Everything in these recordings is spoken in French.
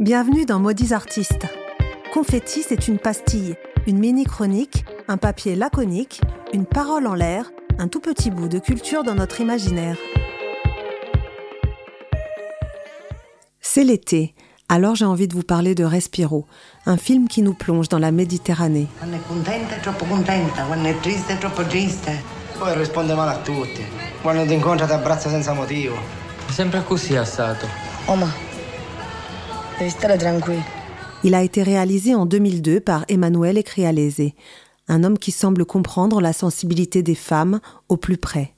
Bienvenue dans Maudits Artistes. Confetti, c'est une pastille, une mini-chronique, un papier laconique, une parole en l'air, un tout petit bout de culture dans notre imaginaire. C'est l'été, alors j'ai envie de vous parler de Respiro, un film qui nous plonge dans la Méditerranée. Poi Il a été réalisé en 2002 par Emmanuel Crialese, un homme qui semble comprendre la sensibilité des femmes au plus près.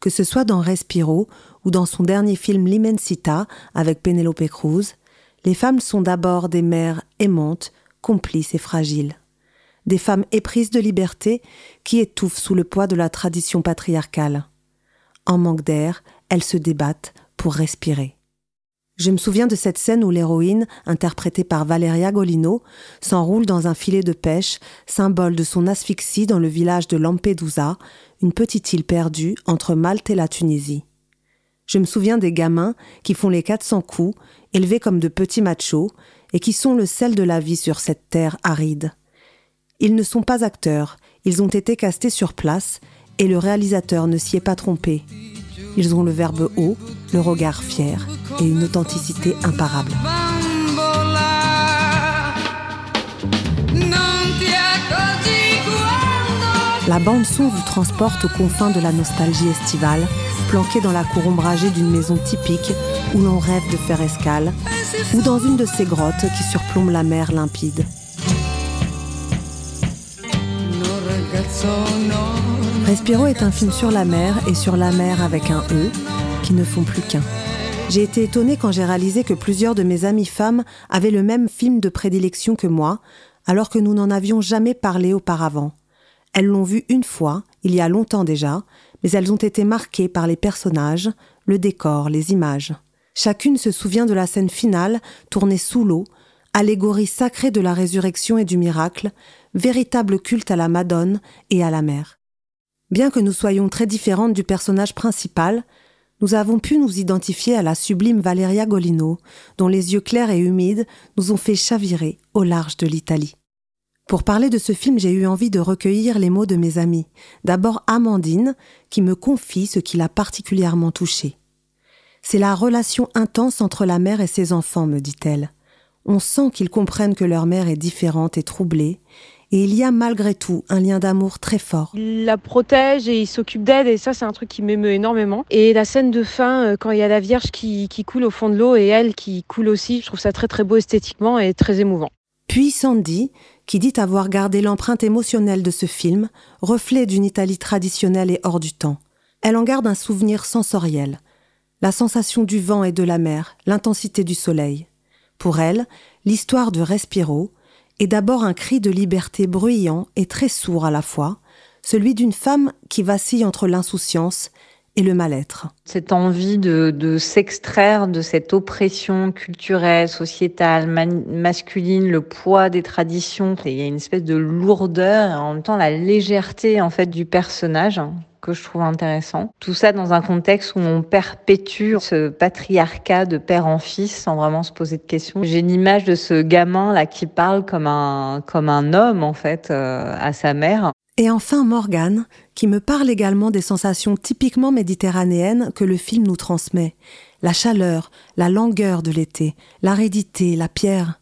Que ce soit dans Respiro ou dans son dernier film L'Immensita avec Penelope Cruz, les femmes sont d'abord des mères aimantes, complices et fragiles. Des femmes éprises de liberté qui étouffent sous le poids de la tradition patriarcale. En manque d'air, elles se débattent pour respirer. Je me souviens de cette scène où l'héroïne, interprétée par Valeria Golino, s'enroule dans un filet de pêche, symbole de son asphyxie dans le village de Lampedusa, une petite île perdue entre Malte et la Tunisie. Je me souviens des gamins qui font les 400 coups, élevés comme de petits machos, et qui sont le sel de la vie sur cette terre aride. Ils ne sont pas acteurs, ils ont été castés sur place, et le réalisateur ne s'y est pas trompé. Ils ont le verbe haut, le regard fier et une authenticité imparable. La bande son vous transporte aux confins de la nostalgie estivale, planquée dans la cour ombragée d'une maison typique où l'on rêve de faire escale, ou dans une de ces grottes qui surplombent la mer limpide. Respiro est un film sur la mer et sur la mer avec un E qui ne font plus qu'un. J'ai été étonnée quand j'ai réalisé que plusieurs de mes amies femmes avaient le même film de prédilection que moi, alors que nous n'en avions jamais parlé auparavant. Elles l'ont vu une fois, il y a longtemps déjà, mais elles ont été marquées par les personnages, le décor, les images. Chacune se souvient de la scène finale, tournée sous l'eau, allégorie sacrée de la résurrection et du miracle, véritable culte à la Madone et à la mer. Bien que nous soyons très différentes du personnage principal, nous avons pu nous identifier à la sublime Valeria Golino, dont les yeux clairs et humides nous ont fait chavirer au large de l'Italie. Pour parler de ce film, j'ai eu envie de recueillir les mots de mes amis. D'abord Amandine, qui me confie ce qui l'a particulièrement touchée. C'est la relation intense entre la mère et ses enfants, me dit-elle. On sent qu'ils comprennent que leur mère est différente et troublée, et il y a malgré tout un lien d'amour très fort. Il la protège et il s'occupe d'elle et ça c'est un truc qui m'émeut énormément. Et la scène de fin euh, quand il y a la Vierge qui, qui coule au fond de l'eau et elle qui coule aussi, je trouve ça très très beau esthétiquement et très émouvant. Puis Sandy, qui dit avoir gardé l'empreinte émotionnelle de ce film, reflet d'une Italie traditionnelle et hors du temps. Elle en garde un souvenir sensoriel. La sensation du vent et de la mer, l'intensité du soleil. Pour elle, l'histoire de Respiro, est d'abord un cri de liberté bruyant et très sourd à la fois, celui d'une femme qui vacille entre l'insouciance et le mal-être. Cette envie de, de s'extraire de cette oppression culturelle, sociétale, masculine, le poids des traditions. Il y a une espèce de lourdeur et en même temps la légèreté en fait du personnage que je trouve intéressant. Tout ça dans un contexte où on perpétue ce patriarcat de père en fils sans vraiment se poser de questions. J'ai une image de ce gamin là qui parle comme un comme un homme en fait euh, à sa mère. Et enfin Morgane, qui me parle également des sensations typiquement méditerranéennes que le film nous transmet. La chaleur, la langueur de l'été, l'aridité, la pierre.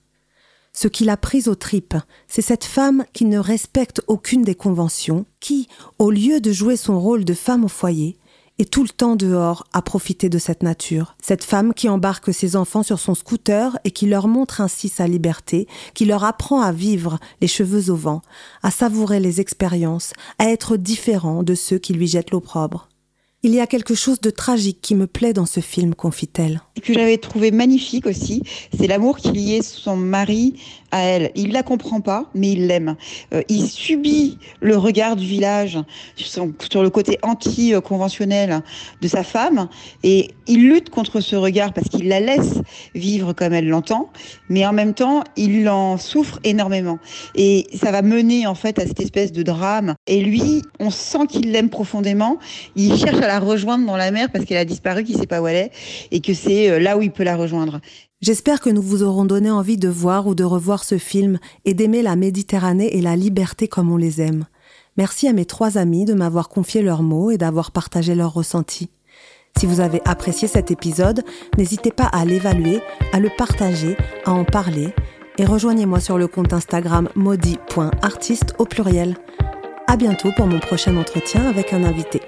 Ce qui l'a prise aux tripes, c'est cette femme qui ne respecte aucune des conventions, qui, au lieu de jouer son rôle de femme au foyer, est tout le temps dehors à profiter de cette nature. Cette femme qui embarque ses enfants sur son scooter et qui leur montre ainsi sa liberté, qui leur apprend à vivre les cheveux au vent, à savourer les expériences, à être différent de ceux qui lui jettent l'opprobre. Il y a quelque chose de tragique qui me plaît dans ce film, confie-t-elle. Que j'avais trouvé magnifique aussi, c'est l'amour qu'il y ait son mari à elle. Il la comprend pas, mais il l'aime. Euh, il subit le regard du village sur, sur le côté anti-conventionnel de sa femme et il lutte contre ce regard parce qu'il la laisse vivre comme elle l'entend, mais en même temps, il en souffre énormément. Et ça va mener en fait à cette espèce de drame. Et lui, on sent qu'il l'aime profondément. Il cherche à la rejoindre dans la mer parce qu'elle a disparu, qu'il sait pas où elle est et que c'est euh, là où il peut la rejoindre. J'espère que nous vous aurons donné envie de voir ou de revoir ce film et d'aimer la Méditerranée et la liberté comme on les aime. Merci à mes trois amis de m'avoir confié leurs mots et d'avoir partagé leurs ressentis. Si vous avez apprécié cet épisode, n'hésitez pas à l'évaluer, à le partager, à en parler et rejoignez-moi sur le compte Instagram maudit.artiste au pluriel. À bientôt pour mon prochain entretien avec un invité.